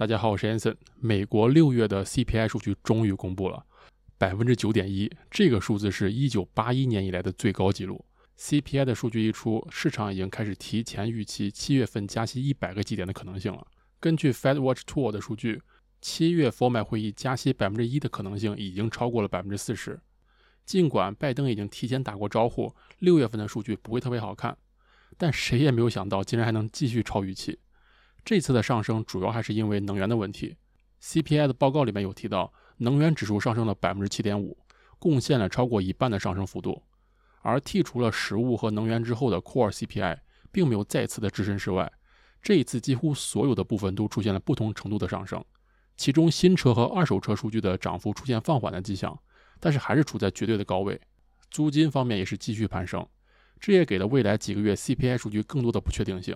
大家好，我是 Anson。美国六月的 CPI 数据终于公布了，百分之九点一，这个数字是一九八一年以来的最高纪录。CPI 的数据一出，市场已经开始提前预期七月份加息一百个基点的可能性了。根据 FedWatch Tool 的数据，七月 FOMC 会议加息百分之一的可能性已经超过了百分之四十。尽管拜登已经提前打过招呼，六月份的数据不会特别好看。但谁也没有想到，竟然还能继续超预期。这次的上升主要还是因为能源的问题。CPI 的报告里面有提到，能源指数上升了百分之七点五，贡献了超过一半的上升幅度。而剔除了食物和能源之后的 Core CPI，并没有再次的置身事外。这一次几乎所有的部分都出现了不同程度的上升，其中新车和二手车数据的涨幅出现放缓的迹象，但是还是处在绝对的高位。租金方面也是继续攀升。这也给了未来几个月 CPI 数据更多的不确定性，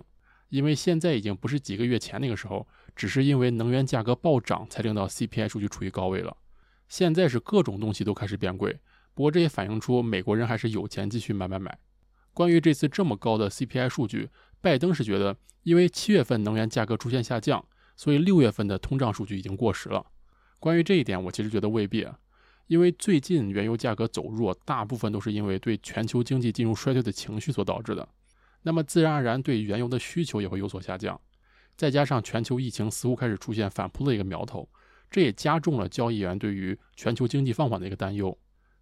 因为现在已经不是几个月前那个时候，只是因为能源价格暴涨才令到 CPI 数据处于高位了。现在是各种东西都开始变贵，不过这也反映出美国人还是有钱继续买买买。关于这次这么高的 CPI 数据，拜登是觉得，因为七月份能源价格出现下降，所以六月份的通胀数据已经过时了。关于这一点，我其实觉得未必。因为最近原油价格走弱，大部分都是因为对全球经济进入衰退的情绪所导致的。那么自然而然对原油的需求也会有所下降。再加上全球疫情似乎开始出现反扑的一个苗头，这也加重了交易员对于全球经济放缓的一个担忧。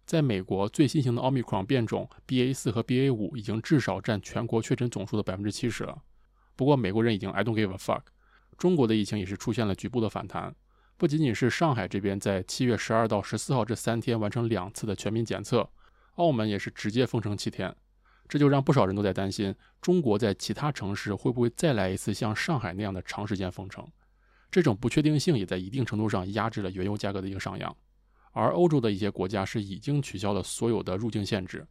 在美国，最新型的奥密克戎变种 BA 四和 BA 五已经至少占全国确诊总数的百分之七十了。不过美国人已经 I don't give a fuck。中国的疫情也是出现了局部的反弹。不仅仅是上海这边在七月十二到十四号这三天完成两次的全民检测，澳门也是直接封城七天，这就让不少人都在担心，中国在其他城市会不会再来一次像上海那样的长时间封城？这种不确定性也在一定程度上压制了原油价格的一个上扬。而欧洲的一些国家是已经取消了所有的入境限制，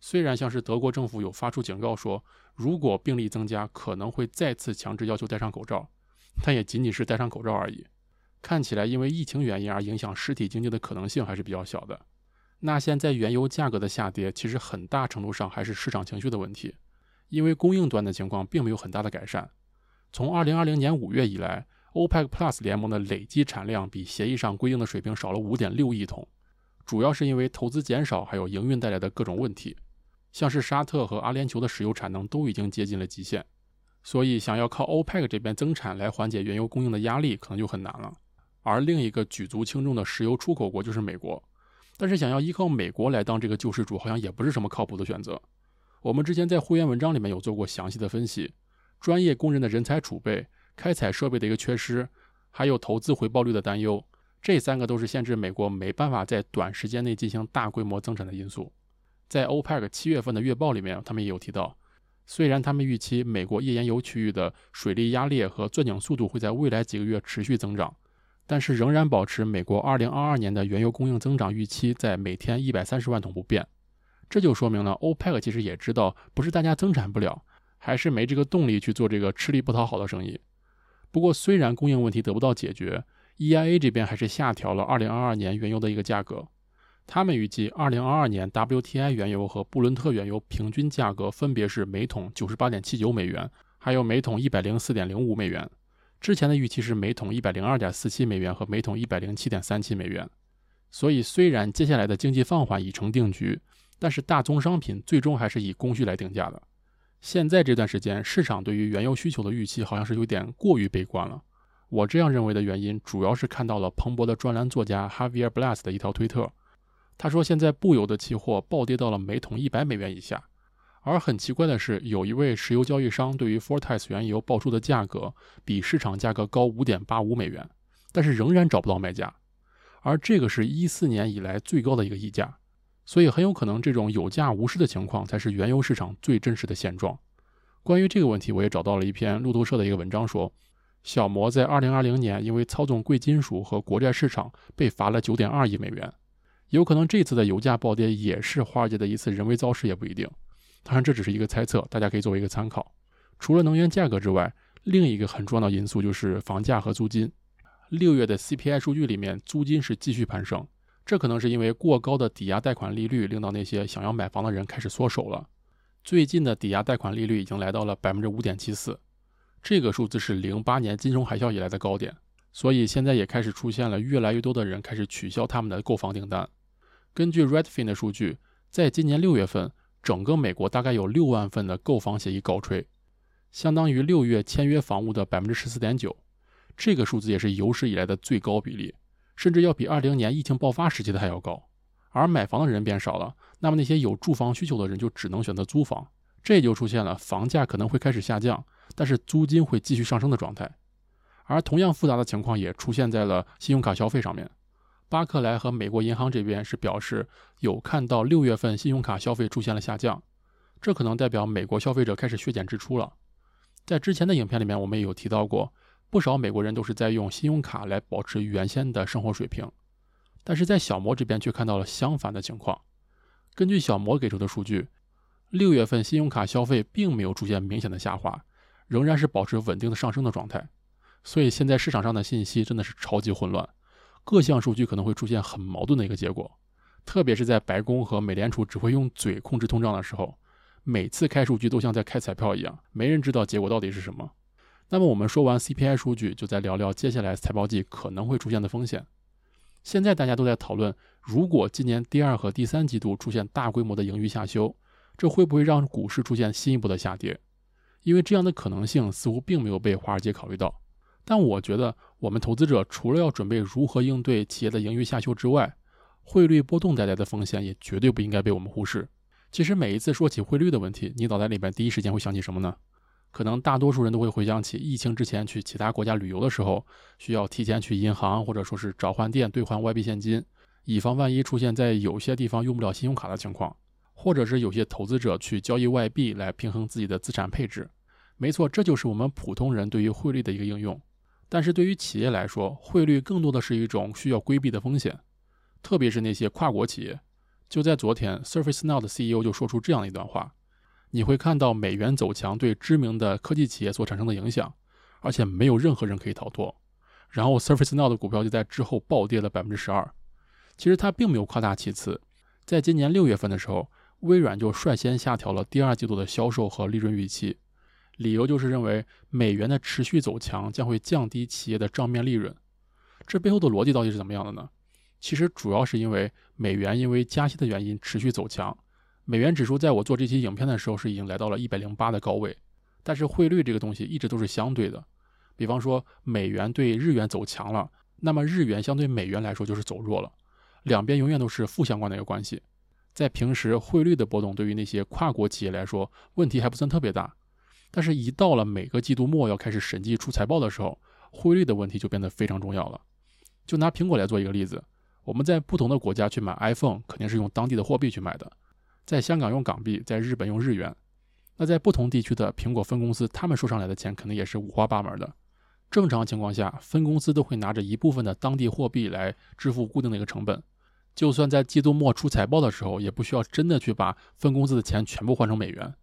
虽然像是德国政府有发出警告说，如果病例增加，可能会再次强制要求戴上口罩，但也仅仅是戴上口罩而已。看起来，因为疫情原因而影响实体经济的可能性还是比较小的。那现在原油价格的下跌，其实很大程度上还是市场情绪的问题，因为供应端的情况并没有很大的改善。从2020年5月以来，OPEC Plus 联盟的累计产量比协议上规定的水平少了5.6亿桶，主要是因为投资减少，还有营运带来的各种问题。像是沙特和阿联酋的石油产能都已经接近了极限，所以想要靠 OPEC 这边增产来缓解原油供应的压力，可能就很难了。而另一个举足轻重的石油出口国就是美国，但是想要依靠美国来当这个救世主，好像也不是什么靠谱的选择。我们之前在会员文章里面有做过详细的分析，专业工人的人才储备、开采设备的一个缺失，还有投资回报率的担忧，这三个都是限制美国没办法在短时间内进行大规模增产的因素。在 OPEC 七月份的月报里面，他们也有提到，虽然他们预期美国页岩油区域的水力压裂和钻井速度会在未来几个月持续增长。但是仍然保持美国2022年的原油供应增长预期在每天130万桶不变，这就说明了欧佩克其实也知道不是大家增产不了，还是没这个动力去做这个吃力不讨好的生意。不过虽然供应问题得不到解决，EIA 这边还是下调了2022年原油的一个价格，他们预计2022年 WTI 原油和布伦特原油平均价格分别是每桶98.79美元，还有每桶104.05美元。之前的预期是每桶一百零二点四七美元和每桶一百零七点三七美元，所以虽然接下来的经济放缓已成定局，但是大宗商品最终还是以供需来定价的。现在这段时间，市场对于原油需求的预期好像是有点过于悲观了。我这样认为的原因，主要是看到了彭博的专栏作家 Javier Blas 的一条推特，他说现在布油的期货暴跌到了每桶一百美元以下。而很奇怪的是，有一位石油交易商对于 Fortis 原油报出的价格比市场价格高五点八五美元，但是仍然找不到卖家，而这个是一四年以来最高的一个溢价，所以很有可能这种有价无市的情况才是原油市场最真实的现状。关于这个问题，我也找到了一篇路透社的一个文章，说小摩在二零二零年因为操纵贵金属和国债市场被罚了九点二亿美元，有可能这次的油价暴跌也是华尔街的一次人为造势，也不一定。当然，这只是一个猜测，大家可以作为一个参考。除了能源价格之外，另一个很重要的因素就是房价和租金。六月的 CPI 数据里面，租金是继续攀升，这可能是因为过高的抵押贷款利率令到那些想要买房的人开始缩手了。最近的抵押贷款利率已经来到了百分之五点七四，这个数字是零八年金融海啸以来的高点。所以现在也开始出现了越来越多的人开始取消他们的购房订单。根据 Redfin 的数据，在今年六月份，整个美国大概有六万份的购房协议告吹，相当于六月签约房屋的百分之十四点九。这个数字也是有史以来的最高比例，甚至要比二零年疫情爆发时期的还要高。而买房的人变少了，那么那些有住房需求的人就只能选择租房，这就出现了房价可能会开始下降，但是租金会继续上升的状态。而同样复杂的情况也出现在了信用卡消费上面。巴克莱和美国银行这边是表示有看到六月份信用卡消费出现了下降，这可能代表美国消费者开始削减支出了。在之前的影片里面，我们也有提到过。不少美国人都是在用信用卡来保持原先的生活水平，但是在小摩这边却看到了相反的情况。根据小摩给出的数据，六月份信用卡消费并没有出现明显的下滑，仍然是保持稳定的上升的状态。所以现在市场上的信息真的是超级混乱，各项数据可能会出现很矛盾的一个结果。特别是在白宫和美联储只会用嘴控制通胀的时候，每次开数据都像在开彩票一样，没人知道结果到底是什么。那么我们说完 CPI 数据，就再聊聊接下来财报季可能会出现的风险。现在大家都在讨论，如果今年第二和第三季度出现大规模的盈余下修，这会不会让股市出现新一步的下跌？因为这样的可能性似乎并没有被华尔街考虑到。但我觉得，我们投资者除了要准备如何应对企业的盈余下修之外，汇率波动带来的风险也绝对不应该被我们忽视。其实每一次说起汇率的问题，你脑袋里边第一时间会想起什么呢？可能大多数人都会回想起疫情之前去其他国家旅游的时候，需要提前去银行或者说是找换店兑换外币现金，以防万一出现在有些地方用不了信用卡的情况，或者是有些投资者去交易外币来平衡自己的资产配置。没错，这就是我们普通人对于汇率的一个应用。但是对于企业来说，汇率更多的是一种需要规避的风险，特别是那些跨国企业。就在昨天，ServiceNow 的 CEO 就说出这样一段话。你会看到美元走强对知名的科技企业所产生的影响，而且没有任何人可以逃脱。然后，ServiceNow 的股票就在之后暴跌了百分之十二。其实它并没有夸大其词，在今年六月份的时候，微软就率先下调了第二季度的销售和利润预期，理由就是认为美元的持续走强将会降低企业的账面利润。这背后的逻辑到底是怎么样的呢？其实主要是因为美元因为加息的原因持续走强。美元指数在我做这期影片的时候是已经来到了一百零八的高位，但是汇率这个东西一直都是相对的。比方说美元对日元走强了，那么日元相对美元来说就是走弱了，两边永远都是负相关的一个关系。在平时汇率的波动对于那些跨国企业来说问题还不算特别大，但是一到了每个季度末要开始审计出财报的时候，汇率的问题就变得非常重要了。就拿苹果来做一个例子，我们在不同的国家去买 iPhone 肯定是用当地的货币去买的。在香港用港币，在日本用日元，那在不同地区的苹果分公司，他们收上来的钱肯定也是五花八门的。正常情况下，分公司都会拿着一部分的当地货币来支付固定的一个成本。就算在季度末出财报的时候，也不需要真的去把分公司的钱全部换成美元。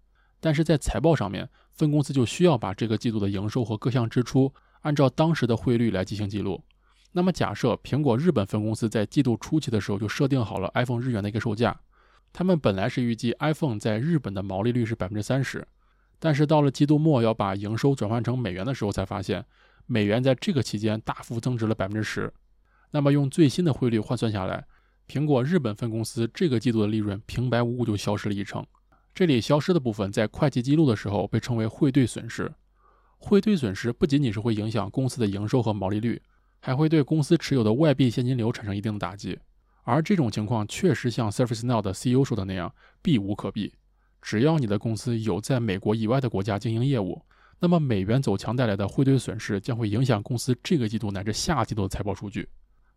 但是在财报上面，分公司就需要把这个季度的营收和各项支出按照当时的汇率来进行记录。那么假设苹果日本分公司在季度初期的时候就设定好了 iPhone 日元的一个售价。他们本来是预计 iPhone 在日本的毛利率是百分之三十，但是到了季度末要把营收转换成美元的时候，才发现美元在这个期间大幅增值了百分之十。那么用最新的汇率换算下来，苹果日本分公司这个季度的利润平白无故就消失了一成。这里消失的部分在会计记录的时候被称为汇兑损失。汇兑损失不仅仅是会影响公司的营收和毛利率，还会对公司持有的外币现金流产生一定的打击。而这种情况确实像 ServiceNow 的 CEO 说的那样，避无可避。只要你的公司有在美国以外的国家经营业务，那么美元走强带来的汇兑损失将会影响公司这个季度乃至下季度的财报数据。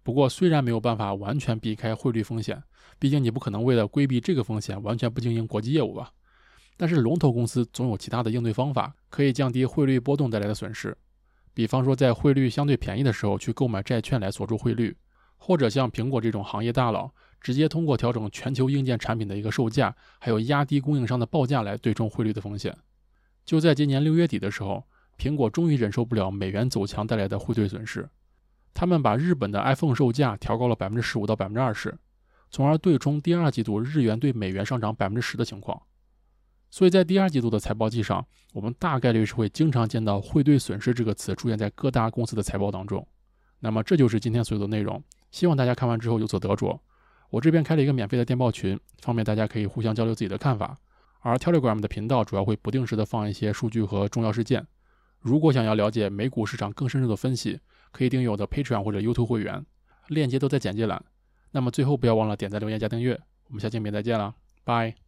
不过，虽然没有办法完全避开汇率风险，毕竟你不可能为了规避这个风险完全不经营国际业务吧。但是，龙头公司总有其他的应对方法，可以降低汇率波动带来的损失。比方说，在汇率相对便宜的时候去购买债券来锁住汇率。或者像苹果这种行业大佬，直接通过调整全球硬件产品的一个售价，还有压低供应商的报价来对冲汇率的风险。就在今年六月底的时候，苹果终于忍受不了美元走强带来的汇兑损失，他们把日本的 iphone 售价调高了百分之十五到百分之二十从而对冲第二季度日元对美元上涨百分之十的情况。所以在第二季度的财报季上我们大概率是会经常见到汇兑损失这个词出现在各大公司的财报当中。那么这就是今天所有的内容希望大家看完之后有所得着。我这边开了一个免费的电报群方便大家可以互相交流自己的看法。而 telegram 的频道主要会不定时的放一些数据和重要事件。如果想要了解美股市场更深入的分析可以订阅我的 Patreon 或者 YouTube 会员，链接都在简介栏。那么最后不要忘了点赞、留言、加订阅，我们下期视频再见了，拜。